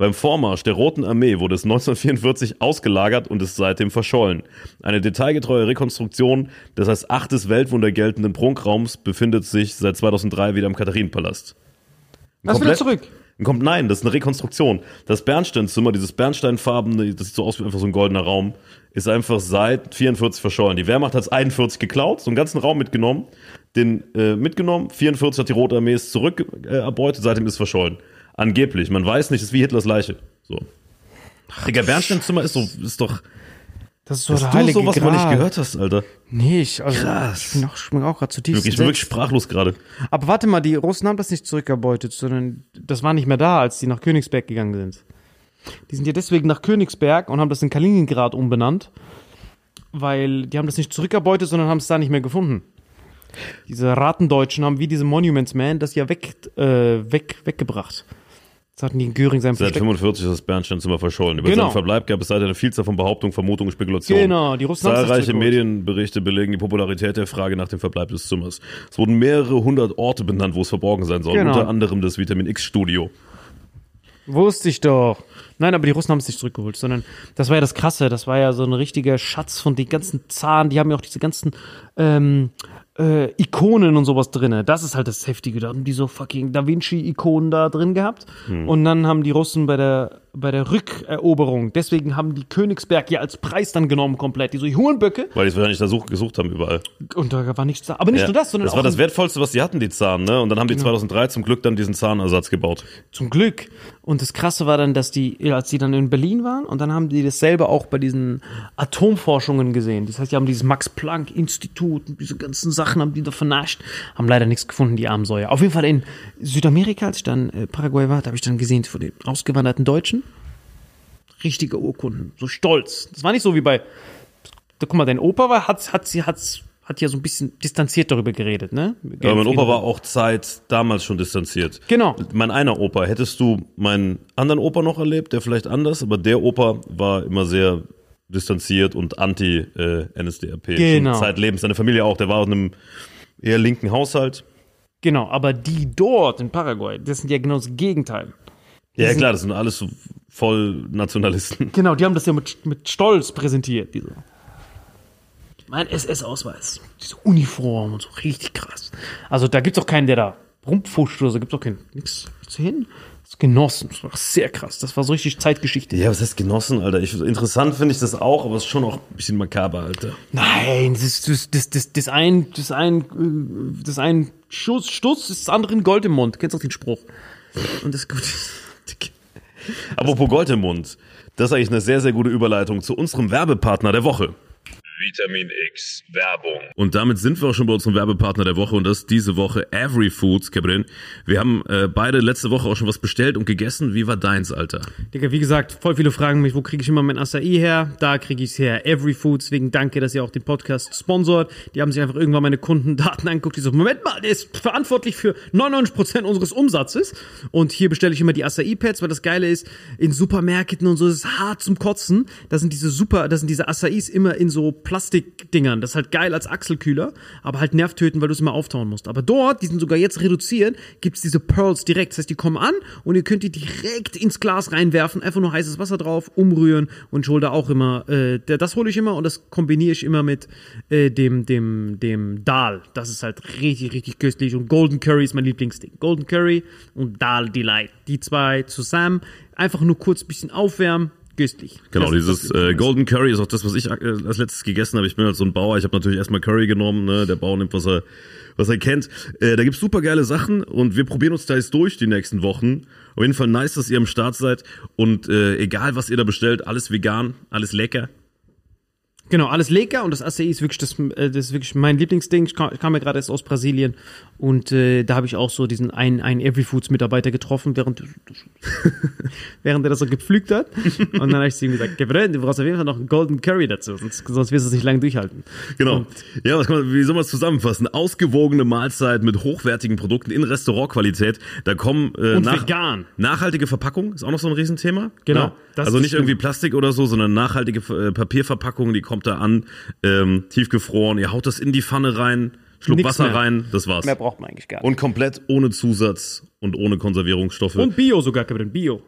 Beim Vormarsch der Roten Armee wurde es 1944 ausgelagert und ist seitdem verschollen. Eine detailgetreue Rekonstruktion des als achtes Weltwunder geltenden Prunkraums befindet sich seit 2003 wieder im Katharinenpalast. Lass wieder zurück. Kommt, nein, das ist eine Rekonstruktion. Das Bernsteinzimmer, dieses Bernsteinfarbene, das sieht so aus wie einfach so ein goldener Raum, ist einfach seit 44 verschollen. Die Wehrmacht hat es 41 geklaut, so einen ganzen Raum mitgenommen, den äh, mitgenommen, 44 hat die Rote Armee es zurück äh, erbeutet, seitdem ist es verschollen. Angeblich. Man weiß nicht, ist wie Hitlers Leiche. So. Digga, Bernsteinzimmer ist so, ist doch, Das ist so dass der du heilige sowas mal nicht gehört hast, Alter. Nee, ich, also, Krass. ich bin auch, ich bin auch gerade zutiefst Wirklich, ich bin wirklich sprachlos gerade. Aber warte mal, die Russen haben das nicht zurückerbeutet, sondern das war nicht mehr da, als die nach Königsberg gegangen sind. Die sind ja deswegen nach Königsberg und haben das in Kaliningrad umbenannt, weil die haben das nicht zurückerbeutet, sondern haben es da nicht mehr gefunden. Diese Ratendeutschen haben wie diese Monuments Man das ja weg, äh, weg, weggebracht. Das hatten die in Göring seinem Seit Versteck. 45 ist das Bernsteinzimmer verschollen. Über Genau. seinen Verbleib gab es seitdem eine Vielzahl von Behauptungen, Vermutungen und Spekulationen. Genau, die Russen Zahlreiche. Medienberichte belegen die Popularität der Frage nach dem Verbleib des Zimmers. Es wurden mehrere hundert Orte benannt, wo es verborgen sein soll. Genau. Unter anderem das Vitamin X-Studio. Wusste ich doch. Nein, aber die Russen haben es nicht zurückgeholt, sondern das war ja das Krasse. Das war ja so ein richtiger Schatz von den ganzen Zahlen. Die haben ja auch diese ganzen ähm, äh, Ikonen und sowas drinne. Das ist halt das Heftige. Da haben die so fucking Da Vinci-Ikonen da drin gehabt. Und dann haben die Russen bei der, bei der Rückeroberung, deswegen haben die Königsberg ja als Preis dann genommen komplett. Die so Hurenböcke. Weil die es wahrscheinlich da such, gesucht haben überall. Und da war nichts da. Aber nicht Ja. nur das, sondern das war das Wertvollste, was die hatten, die Zahn, ne? Und dann haben die 2003 zum Glück dann diesen Zahnersatz gebaut. Zum Glück. Und das Krasse war dann, dass die, als die dann in Berlin waren, und dann haben die dasselbe auch bei diesen Atomforschungen gesehen. Das heißt, die haben dieses Max-Planck-Institut und diese ganzen Sachen haben die da vernascht, haben leider nichts gefunden, die armen Säue. Auf jeden Fall in Südamerika, als ich dann äh, Paraguay war, da habe ich dann gesehen, von den ausgewanderten Deutschen, richtige Urkunden, so stolz. Das war nicht so wie bei, da, guck mal, dein Opa war, hat, hat, sie, hat, hat ja so ein bisschen distanziert darüber geredet, ne? Aber mein Opa war auch Zeit damals schon distanziert. Genau. Mein einer Opa, hättest du meinen anderen Opa noch erlebt, der vielleicht anders, aber der Opa war immer sehr distanziert und anti-NSDAP. Genau. Schon Zeitlebens. Seine Familie auch. Der war aus einem eher linken Haushalt. Genau, aber die dort in Paraguay, das sind ja genau das Gegenteil. Ja, klar, das sind alles so voll Nationalisten. Genau, die haben das ja mit, mit Stolz präsentiert, diese. Mein SS-Ausweis, diese Uniform und so, richtig krass. Also da gibt's auch keinen, der da rumfuscht oder so, gibt's auch keinen, nix, nichts hin. Das ist genossen, das war sehr krass, das war so richtig Zeitgeschichte. Ja, was heißt genossen, Alter? Ich, interessant finde ich das auch, aber es ist schon auch ein bisschen makaber, Alter. Nein, das ist das, das, das, das ein, das ein, das ein Schuss, Stuss ist das andere ein Gold im Mund. Kennst auch den Spruch? Und das ist gut. Apropos Gold im Mund. Das ist eigentlich eine sehr, sehr gute Überleitung zu unserem Werbepartner der Woche. Vitamin X Werbung. Und damit sind wir auch schon bei unserem Werbepartner der Woche und das ist diese Woche Every Foods, Cabrin. Wir haben äh, beide letzte Woche auch schon was bestellt und gegessen. Wie war deins, Alter? Digga, wie gesagt, voll viele fragen mich, wo kriege ich immer mein Acai her? Da kriege ich es her. Every Foods, deswegen danke, dass ihr auch den Podcast sponsort. Die haben sich einfach irgendwann meine Kundendaten angeguckt. Die so, Moment mal, der ist verantwortlich für 99% unseres Umsatzes. Und hier bestelle ich immer die Acai-Pads, weil das Geile ist, in Supermärkten und so, ist hart zum Kotzen. Da sind diese super, da sind diese Acais immer in so Plastikdingern. Das ist halt geil als Achselkühler, aber halt nervtötend, weil du es immer auftauen musst. Aber dort, die sind sogar jetzt reduziert, gibt's diese Pearls direkt. Das heißt, die kommen an und ihr könnt die direkt ins Glas reinwerfen, einfach nur heißes Wasser drauf, umrühren und ich hole da auch immer, äh, das hole ich immer und das kombiniere ich immer mit äh, dem, dem, dem Dal. Das ist halt richtig, richtig köstlich und Golden Curry ist mein Lieblingsding. Golden Curry und Dal Delight. Die zwei zusammen, einfach nur kurz ein bisschen aufwärmen, köstlich. Genau, Das dieses äh, Golden Curry ist auch das, was ich äh, als letztes gegessen habe. Ich bin halt so ein Bauer. Ich habe natürlich erstmal Curry genommen. Ne? Der Bauer nimmt, was er, was er kennt. Äh, da gibt's super geile Sachen und wir probieren uns da jetzt durch die nächsten Wochen. Auf jeden Fall nice, dass ihr am Start seid. Und äh, egal, was ihr da bestellt, alles vegan, alles lecker. Genau, alles lecker und das Acai ist wirklich das, äh, das ist wirklich mein Lieblingsding. Ich kam, ich kam ja gerade erst aus Brasilien und äh, da habe ich auch so diesen einen, einen Everyfoods Mitarbeiter getroffen, während während er das so gepflügt hat. Und dann habe ich zu ihm gesagt, Gabriel, du brauchst auf jeden Fall noch einen Golden Curry dazu, sonst, sonst wirst du es nicht lange durchhalten. Genau. Ja, was kann man, wie soll man es zusammenfassen? Ausgewogene Mahlzeit mit hochwertigen Produkten in Restaurantqualität. Da kommen äh, Und nach, vegan. nachhaltige Verpackung ist auch noch so ein Riesenthema. Genau, Ja? das Also nicht schlimm. irgendwie Plastik oder so, sondern nachhaltige äh, Papierverpackung, die kommt da an, ähm, tiefgefroren. Ihr haut das in die Pfanne rein, Schluck Nix Wasser mehr. rein, das war's. Mehr braucht man eigentlich gar nicht. Und komplett ohne Zusatz und ohne Konservierungsstoffe. Und Bio sogar, Gabriel, Bio.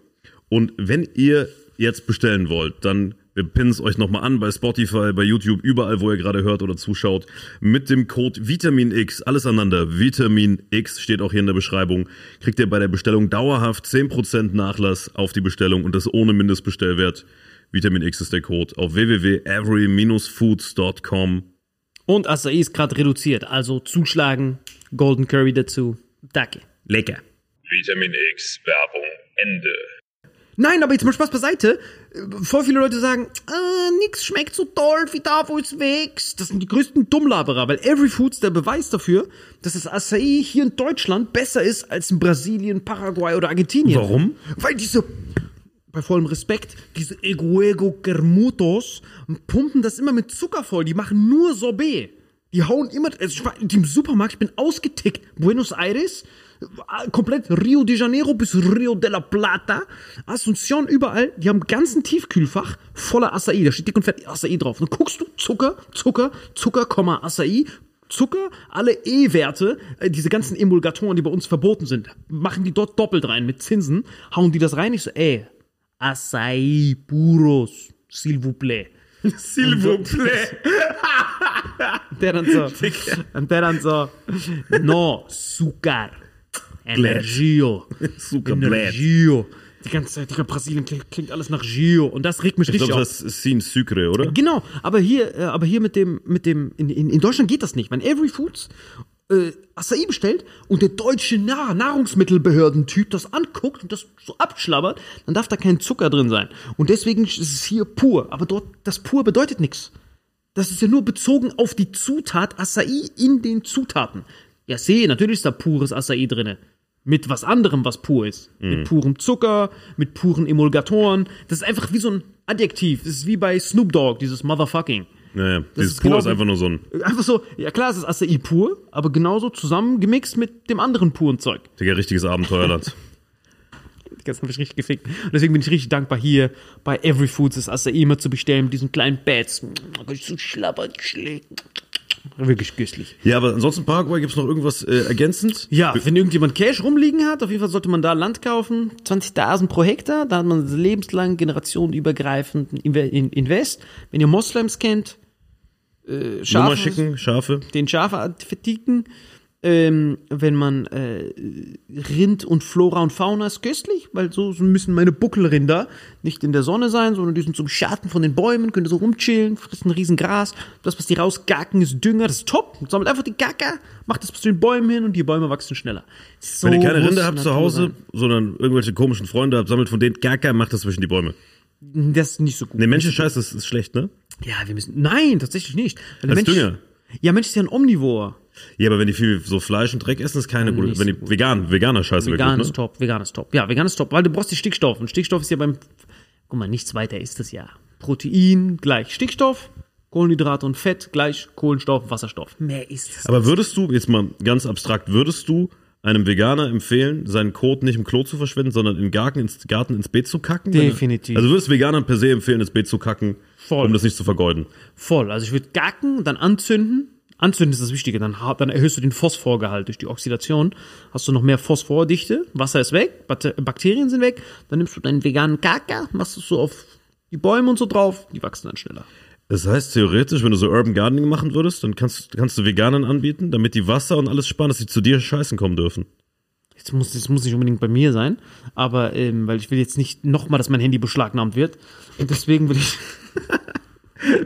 Und wenn ihr jetzt bestellen wollt, dann wir pinnen es euch nochmal an bei Spotify, bei YouTube, überall, wo ihr gerade hört oder zuschaut. Mit dem Code Vitamin X, alles aneinander, Vitamin X steht auch hier in der Beschreibung, kriegt ihr bei der Bestellung dauerhaft 10% Nachlass auf die Bestellung und das ohne Mindestbestellwert. Vitamin X ist der Code auf www.every-foods.com. Und Acai ist gerade reduziert, also zuschlagen, Golden Curry dazu. Danke. Lecker. Vitamin X Werbung Ende. Nein, aber jetzt mal Spaß beiseite. Voll viele Leute sagen, äh, nix schmeckt so toll wie da, wo es wächst. Das sind die größten Dummlaberer, weil Every Foods der Beweis dafür, dass das Acai hier in Deutschland besser ist als in Brasilien, Paraguay oder Argentinien. Warum? Weil diese, bei vollem Respekt, diese Eguego Germutos pumpen das immer mit Zucker voll. Die machen nur Sorbet. Die hauen immer, also ich war im Supermarkt, ich bin ausgetickt. Buenos Aires, äh, komplett Rio de Janeiro bis Rio de la Plata, Asunción, überall, die haben einen ganzen Tiefkühlfach voller Acai, da steht dick und fett Acai drauf. Dann guckst du, Zucker, Zucker, Zucker, Acai, Zucker, alle E-Werte, äh, diese ganzen Emulgatoren, die bei uns verboten sind, machen die dort doppelt rein mit Zinsen, hauen die das rein, ich so, ey, Acai puros, s'il vous plaît. S'il vous plaît. Der dann so, und der dann so, no, Zucker, Energio, Zucker. Energio. Die ganze Zeit, Digga, Brasilien klingt, klingt alles nach Gio. Und das regt mich Ich richtig glaube, auf. das ist Sin Sucre, oder? Genau, aber hier, äh, aber hier mit dem, mit dem, in, in, in Deutschland geht das nicht. Wenn Every Foods äh, Acai bestellt und der deutsche Nahr Nahrungsmittelbehördentyp das anguckt und das so abschlabbert, dann darf da kein Zucker drin sein. Und deswegen ist es hier pur. Aber dort, das pur bedeutet nichts. Das ist ja nur bezogen auf die Zutat Acai in den Zutaten. Ja, sehe, natürlich ist da pures Acai drinne. Mit was anderem, was pur ist. Mit purem Zucker, mit puren Emulgatoren. Das ist einfach wie so ein Adjektiv. Das ist wie bei Snoop Dogg, dieses Motherfucking. Naja, dieses ist Pur genau ist einfach nur so ein, Einfach so, ja klar, es ist Acai pur, aber genauso zusammengemixt mit dem anderen puren Zeug. Digga, richtiges Abenteuerland. Gestern habe ich richtig gefickt. Und deswegen bin ich richtig dankbar, hier bei Every Foods das Acai immer zu bestellen, mit diesen kleinen Bats. So schlabbern, schlägen. Wirklich köstlich. Ja, aber ansonsten Paraguay gibt's noch irgendwas äh, ergänzend? Ja, wenn irgendjemand Cash rumliegen hat, auf jeden Fall sollte man da Land kaufen. 20.000 pro Hektar, da hat man lebenslang, generationenübergreifend Inve- in- Invest. Wenn ihr Moslems kennt, äh, Nummer Schafe, schicken, Schafe. den Schafe verticken. Ähm, wenn man äh, Rind und Flora und Fauna ist köstlich, weil so, müssen meine Buckelrinder nicht in der Sonne sein, sondern die sind zum Schatten von den Bäumen, können so rumchillen, fressen riesen Gras. Das, was die rausgacken, ist Dünger, das ist top. Sammelt einfach die Gacker, macht das zu den Bäumen hin und die Bäume wachsen schneller. So Wenn ihr keine Rinder habt zu Hause, sein. sondern irgendwelche komischen Freunde habt, sammelt von denen gar kein, macht das zwischen die Bäume. Das ist nicht so gut. Ne, Menschenscheiß ist, ist schlecht, ne? Ja, wir müssen. Nein, tatsächlich nicht. Weil der Als Dünger. Ja, Mensch ist ja ein Omnivor. Ja, aber wenn die viel so Fleisch und Dreck essen, ist keine gute. Wenn die vegan, veganer Scheiße Vegan wirklich, ist ne? top, vegan ist top. Ja, vegan ist top, weil du brauchst die Stickstoff. Und Stickstoff ist ja beim, guck mal, nichts weiter ist das ja. Protein gleich Stickstoff, Kohlenhydrate und Fett gleich Kohlenstoff, Wasserstoff. Mehr ist es. Aber würdest du, jetzt mal ganz abstrakt, würdest du einem Veganer empfehlen, seinen Kot nicht im Klo zu verschwenden, sondern im Garten ins, Garten ins Beet zu kacken? Definitiv. Also würdest Veganern per se empfehlen, ins Beet zu kacken, Voll. um das nicht zu vergeuden? Voll. Also ich würde gacken, dann anzünden. Anzünden ist das Wichtige. Dann, dann erhöhst du den Phosphorgehalt durch die Oxidation. Hast du noch mehr Phosphordichte. Wasser ist weg, Bakterien sind weg. Dann nimmst du deinen veganen Kaka, machst es so auf die Bäume und so drauf. Die wachsen dann schneller. Das heißt, theoretisch, wenn du so Urban Gardening machen würdest, dann kannst, kannst du Veganern anbieten, damit die Wasser und alles sparen, dass sie zu dir scheißen kommen dürfen. Jetzt muss, das muss nicht unbedingt bei mir sein, aber ähm, weil ich will jetzt nicht nochmal, dass mein Handy beschlagnahmt wird. Und deswegen will ich.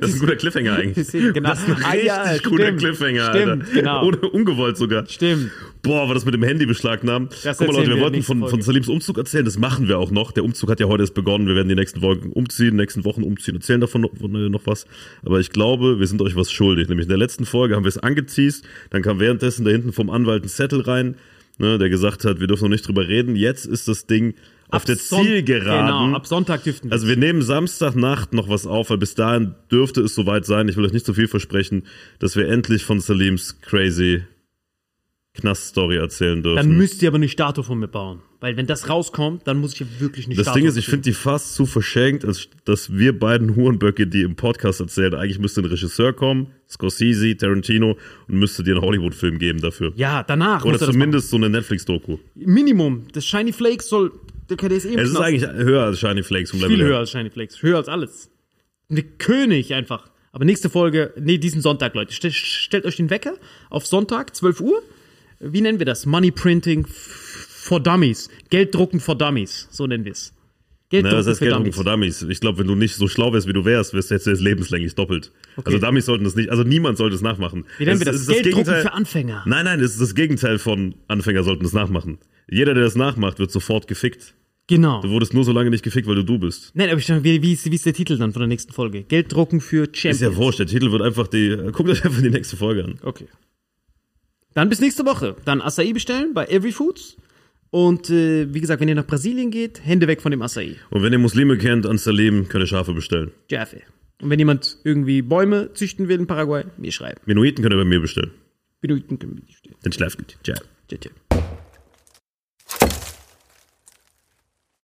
Das ist ein guter Cliffhanger eigentlich. Genau. Das ist ein Ah, richtig ja, guter stimmt. Cliffhanger, Stimmt, Alter. genau. Ohne, ungewollt sogar. Stimmt. Boah, war das mit dem Handy beschlagnahmen. Das Guck mal, Leute, wir wir wollten von, Folge. von Salims Umzug erzählen, das machen wir auch noch. Der Umzug hat ja heute erst begonnen. Wir werden die nächsten Folgen umziehen, die nächsten Wochen umziehen, erzählen davon noch, äh, noch was. Aber ich glaube, wir sind euch was schuldig. Nämlich in der letzten Folge haben wir es angeteased, dann kam währenddessen da hinten vom Anwalt ein Zettel rein, ne, der gesagt hat, wir dürfen noch nicht drüber reden. Jetzt ist das Ding auf der Son- Zielgeraden. Genau, ab Sonntag dürften wir. Also wir nehmen Samstagnacht noch was auf, weil bis dahin dürfte es soweit sein, ich will euch nicht zu viel versprechen, dass wir endlich von Salims crazy Knast-Story erzählen dürfen. dann müsst ihr aber eine Statue von mir bauen. Weil wenn das rauskommt, dann muss ich ja wirklich eine das Statue Ding ist, ich finde die fast zu verschenkt, als dass wir beiden Hurenböcke, die im Podcast erzählen, eigentlich müsste ein Regisseur kommen, Scorsese, Tarantino, und müsste dir einen Hollywood-Film geben dafür. Ja, danach Oder er zumindest so eine Netflix-Doku. Minimum. Das Shiny Flakes soll. Der der ist eh im Es ist eigentlich höher als Shiny Flakes vom viel Level her. höher als Shiny Flakes. Höher als alles. Eine König einfach. Aber nächste Folge, nee, diesen Sonntag, Leute. Stellt euch den Wecker auf Sonntag, 12 Uhr. Wie nennen wir das? Money Printing for Dummies. Gelddrucken for Dummies. So nennen wir es. Na, Gelddrucken das heißt für Gelddrucken Dummies. für Dummies. Ich glaube, wenn du nicht so schlau wärst, wie du wärst, wärst du jetzt lebenslänglich doppelt. Also Dummies sollten das nicht, also niemand sollte es nachmachen. Wie nennen wir das? ist Gelddrucken Gegenteil- für Anfänger. Nein, nein, es ist das Gegenteil von Anfänger sollten es nachmachen. Jeder, der das nachmacht, wird sofort gefickt. Genau. Du wurdest nur so lange nicht gefickt, weil du du bist. Nein, aber ich dachte, wie, wie, ist, wie ist der Titel dann von der nächsten Folge? Gelddrucken für Champions. Ist ja wurscht, der Titel wird einfach die, guckt euch einfach die nächste Folge an. Okay. Dann bis nächste Woche. Dann Acai bestellen bei Every Foods. Und äh, wie gesagt, wenn ihr nach Brasilien geht, Hände weg von dem Acai. Und wenn ihr Muslime kennt, an Salim, könnt ihr Schafe bestellen. Jaffe. Und wenn jemand irgendwie Bäume züchten will in Paraguay, mir schreiben. Menuiten könnt ihr bei mir bestellen. Benuiten können wir die stehen. Den Schlafgut. Ciao. Tschö, tschö.